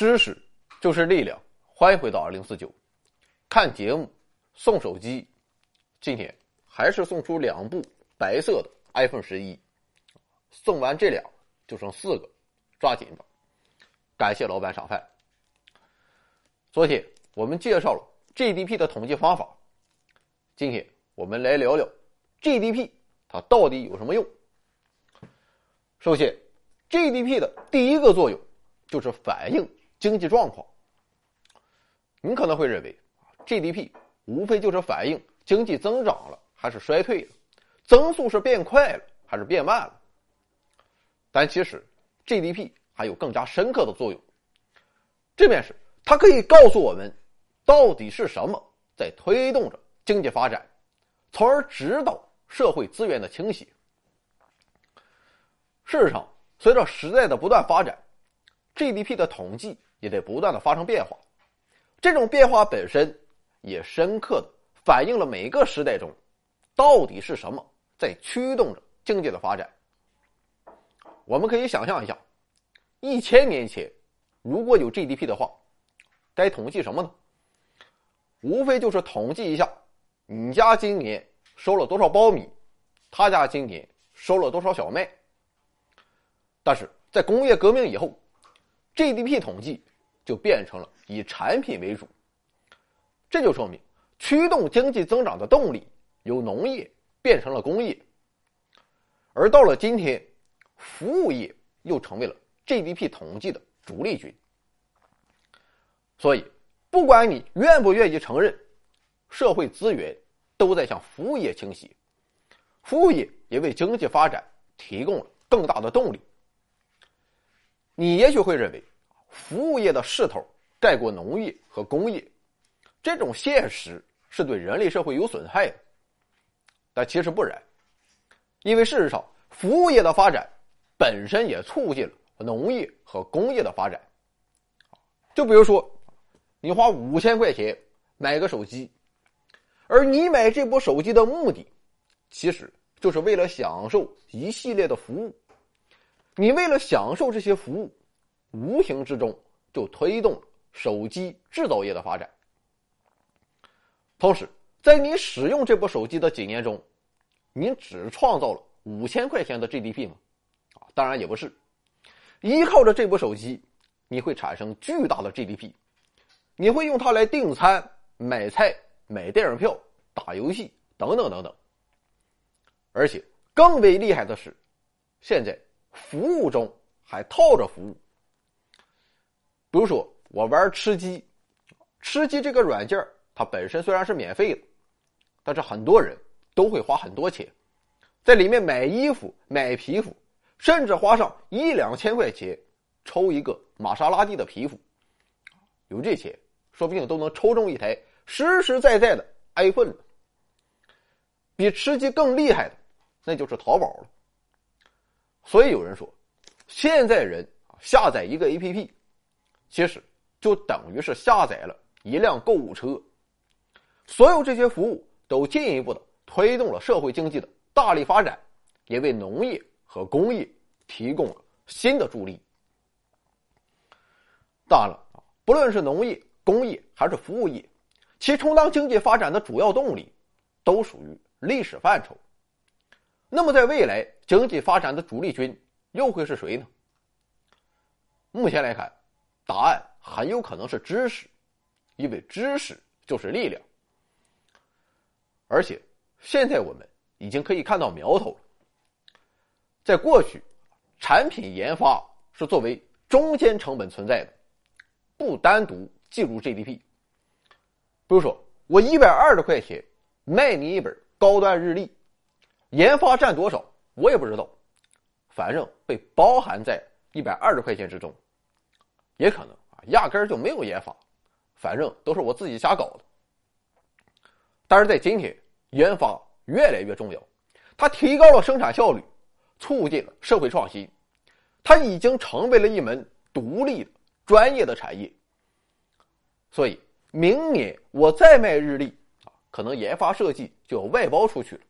知识就是力量。欢迎回到二零四九，看节目送手机，今天还是送出两部白色的 iPhone 十一，送完这俩就剩四个，抓紧吧！感谢老板赏饭。昨天我们介绍了 GDP 的统计方法，今天我们来聊聊 GDP 它到底有什么用。首先，GDP 的第一个作用。就是反映经济状况。你可能会认为，GDP 无非就是反映经济增长了还是衰退了，增速是变快了还是变慢了。但其实，GDP 还有更加深刻的作用。这便是它可以告诉我们，到底是什么在推动着经济发展，从而指导社会资源的倾斜。事实上，随着时代的不断发展。GDP 的统计也在不断的发生变化，这种变化本身也深刻的反映了每个时代中，到底是什么在驱动着经济的发展。我们可以想象一下，一千年前如果有 GDP 的话，该统计什么呢？无非就是统计一下，你家今年收了多少苞米，他家今年收了多少小麦。但是在工业革命以后，GDP 统计就变成了以产品为主，这就说明驱动经济增长的动力由农业变成了工业，而到了今天，服务业又成为了 GDP 统计的主力军。所以，不管你愿不愿意承认，社会资源都在向服务业倾斜，服务业也为经济发展提供了更大的动力。你也许会认为，服务业的势头盖过农业和工业，这种现实是对人类社会有损害的。但其实不然，因为事实上，服务业的发展本身也促进了农业和工业的发展。就比如说，你花五千块钱买个手机，而你买这部手机的目的，其实就是为了享受一系列的服务。你为了享受这些服务，无形之中就推动手机制造业的发展。同时，在你使用这部手机的几年中，你只创造了五千块钱的 GDP 吗？啊，当然也不是。依靠着这部手机，你会产生巨大的 GDP，你会用它来订餐、买菜、买电影票、打游戏等等等等。而且更为厉害的是，现在。服务中还套着服务，比如说我玩吃鸡，吃鸡这个软件它本身虽然是免费的，但是很多人都会花很多钱，在里面买衣服、买皮肤，甚至花上一两千块钱抽一个玛莎拉蒂的皮肤，有这钱，说不定都能抽中一台实实在在的 iPhone。比吃鸡更厉害的，那就是淘宝了。所以有人说，现在人下载一个 APP，其实就等于是下载了一辆购物车。所有这些服务都进一步的推动了社会经济的大力发展，也为农业和工业提供了新的助力。当然了，不论是农业、工业还是服务业，其充当经济发展的主要动力，都属于历史范畴。那么，在未来经济发展的主力军又会是谁呢？目前来看，答案很有可能是知识，因为知识就是力量。而且，现在我们已经可以看到苗头了。在过去，产品研发是作为中间成本存在的，不单独计入 GDP。比如说，我一百二十块钱卖你一本高端日历。研发占多少，我也不知道，反正被包含在一百二十块钱之中，也可能啊，压根儿就没有研发，反正都是我自己瞎搞的。但是在今天，研发越来越重要，它提高了生产效率，促进了社会创新，它已经成为了一门独立的专业的产业。所以，明年我再卖日历啊，可能研发设计就要外包出去了。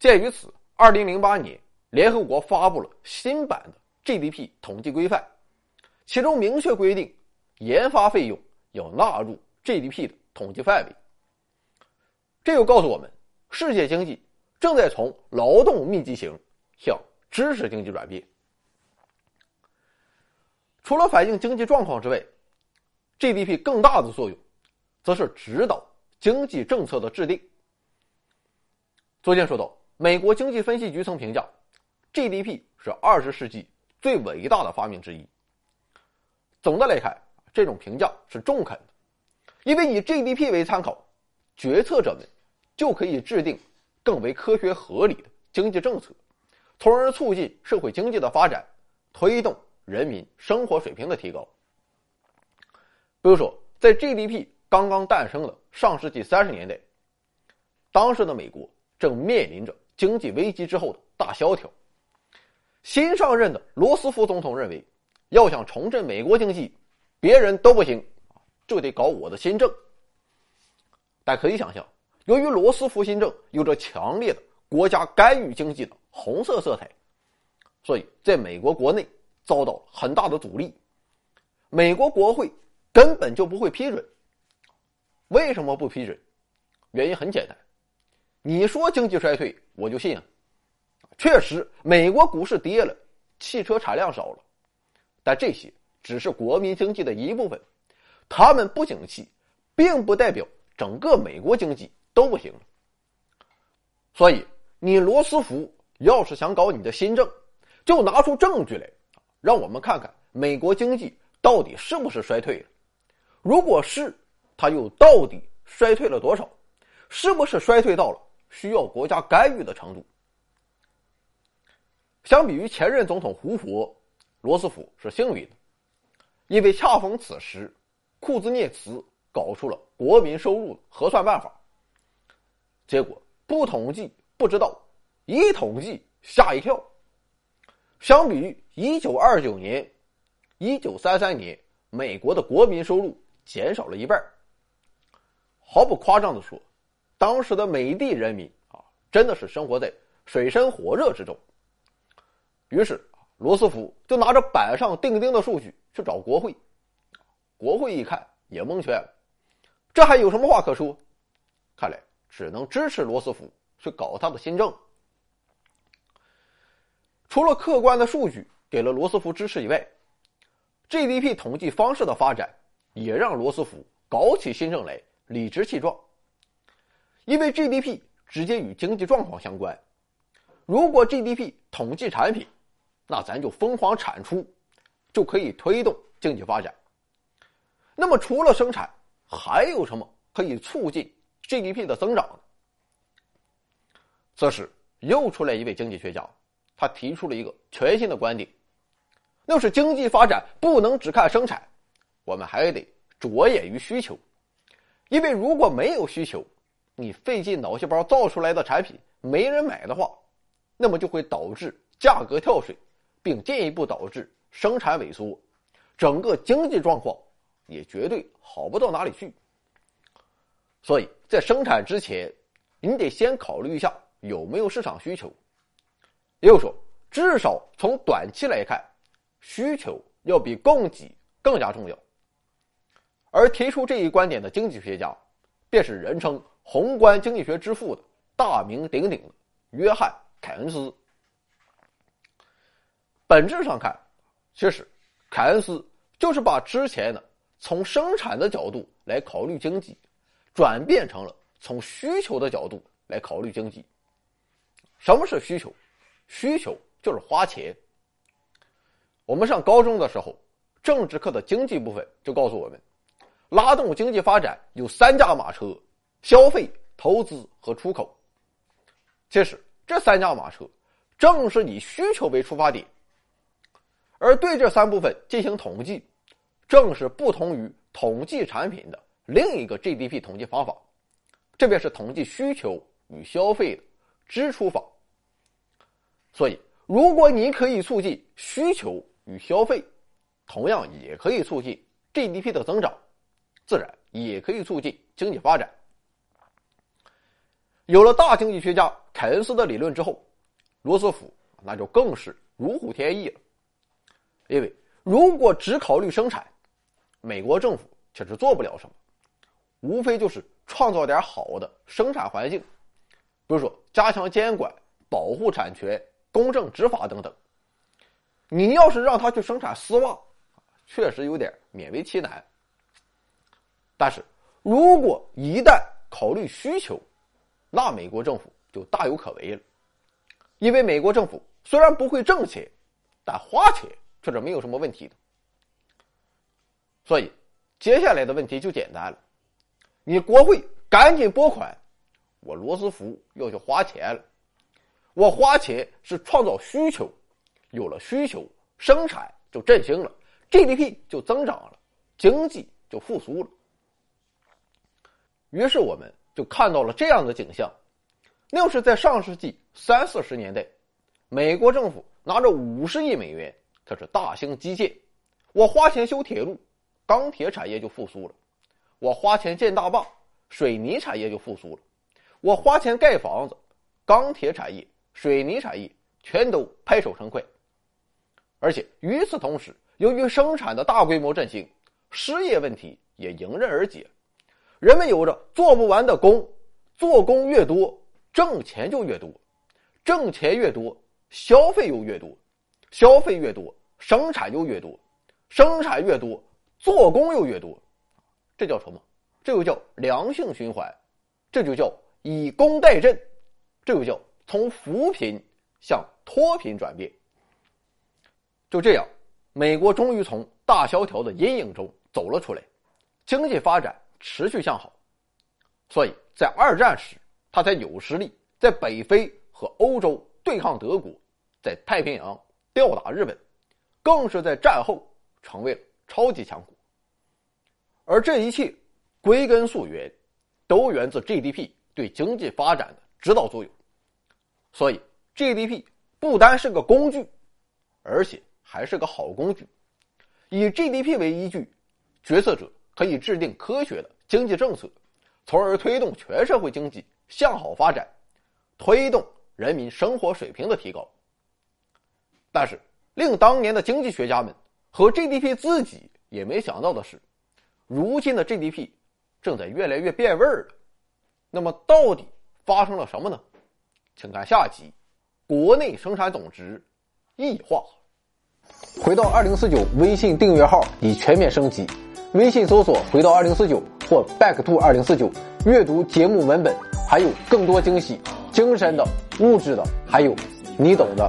鉴于此，二零零八年，联合国发布了新版的 GDP 统计规范，其中明确规定，研发费用要纳入 GDP 的统计范围。这又告诉我们，世界经济正在从劳动密集型向知识经济转变。除了反映经济状况之外，GDP 更大的作用，则是指导经济政策的制定。昨天说到，美国经济分析局曾评价，GDP 是二十世纪最伟大的发明之一。总的来看，这种评价是中肯的，因为以 GDP 为参考，决策者们就可以制定更为科学合理的经济政策，从而促进社会经济的发展，推动人民生活水平的提高。比如说，在 GDP 刚刚诞生的上世纪三十年代，当时的美国。正面临着经济危机之后的大萧条。新上任的罗斯福总统认为，要想重振美国经济，别人都不行，就得搞我的新政。但可以想象，由于罗斯福新政有着强烈的国家干预经济的红色色彩，所以在美国国内遭到很大的阻力。美国国会根本就不会批准。为什么不批准？原因很简单。你说经济衰退，我就信啊。确实，美国股市跌了，汽车产量少了，但这些只是国民经济的一部分，他们不景气，并不代表整个美国经济都不行。所以，你罗斯福要是想搞你的新政，就拿出证据来，让我们看看美国经济到底是不是衰退了。如果是，他又到底衰退了多少？是不是衰退到了？需要国家干预的程度，相比于前任总统胡佛，罗斯福是幸运的，因为恰逢此时，库兹涅茨搞出了国民收入核算办法。结果不统计不知道，一统计吓一跳。相比于一九二九年、一九三三年，美国的国民收入减少了一半。毫不夸张的说。当时的美帝人民啊，真的是生活在水深火热之中。于是，罗斯福就拿着板上钉钉的数据去找国会，国会一看也蒙圈了，这还有什么话可说？看来只能支持罗斯福去搞他的新政。除了客观的数据给了罗斯福支持以外，GDP 统计方式的发展也让罗斯福搞起新政来理直气壮。因为 GDP 直接与经济状况相关，如果 GDP 统计产品，那咱就疯狂产出，就可以推动经济发展。那么除了生产，还有什么可以促进 GDP 的增长？这时又出来一位经济学家，他提出了一个全新的观点，那是经济发展不能只看生产，我们还得着眼于需求，因为如果没有需求，你费尽脑细胞造出来的产品没人买的话，那么就会导致价格跳水，并进一步导致生产萎缩，整个经济状况也绝对好不到哪里去。所以在生产之前，你得先考虑一下有没有市场需求。也就是说，至少从短期来看，需求要比供给更加重要。而提出这一观点的经济学家，便是人称。宏观经济学之父的大名鼎鼎的约翰·凯恩斯，本质上看，其实凯恩斯就是把之前的从生产的角度来考虑经济，转变成了从需求的角度来考虑经济。什么是需求？需求就是花钱。我们上高中的时候，政治课的经济部分就告诉我们，拉动经济发展有三驾马车。消费、投资和出口，其实这三驾马车正是以需求为出发点，而对这三部分进行统计，正是不同于统计产品的另一个 GDP 统计方法，这便是统计需求与消费的支出法。所以，如果你可以促进需求与消费，同样也可以促进 GDP 的增长，自然也可以促进经济发展。有了大经济学家凯恩斯的理论之后，罗斯福那就更是如虎添翼了。因为如果只考虑生产，美国政府确实做不了什么，无非就是创造点好的生产环境，比如说加强监管、保护产权、公正执法等等。你要是让他去生产丝袜，确实有点勉为其难。但是，如果一旦考虑需求，那美国政府就大有可为了。因为美国政府虽然不会挣钱，但花钱却是没有什么问题的。所以，接下来的问题就简单了：你国会赶紧拨款，我罗斯福要去花钱了。我花钱是创造需求，有了需求，生产就振兴了，GDP 就增长了，经济就复苏了。于是我们就看到了这样的景象：那是在上世纪三四十年代，美国政府拿着五十亿美元，开始大兴基建。我花钱修铁路，钢铁产业就复苏了；我花钱建大坝，水泥产业就复苏了；我花钱盖房子，钢铁产业、水泥产业全都拍手称快。而且与此同时，由于生产的大规模振兴，失业问题也迎刃而解。人们有着做不完的工，做工越多，挣钱就越多，挣钱越多，消费又越多，消费越多，生产就越多，生产越多，做工又越多，这叫什么？这就叫良性循环，这就叫以工代赈，这就叫从扶贫向脱贫转变。就这样，美国终于从大萧条的阴影中走了出来，经济发展。持续向好，所以在二战时，他才有实力在北非和欧洲对抗德国，在太平洋吊打日本，更是在战后成为了超级强国。而这一切归根溯源，都源自 GDP 对经济发展的指导作用。所以 GDP 不单是个工具，而且还是个好工具。以 GDP 为依据，决策者可以制定科学的。经济政策，从而推动全社会经济向好发展，推动人民生活水平的提高。但是，令当年的经济学家们和 GDP 自己也没想到的是，如今的 GDP 正在越来越变味儿了。那么，到底发生了什么呢？请看下集：国内生产总值异化。回到二零四九微信订阅号已全面升级，微信搜索“回到二零四九”。或 Back to 二零四九，阅读节目文本，还有更多惊喜，精神的、物质的，还有你懂的。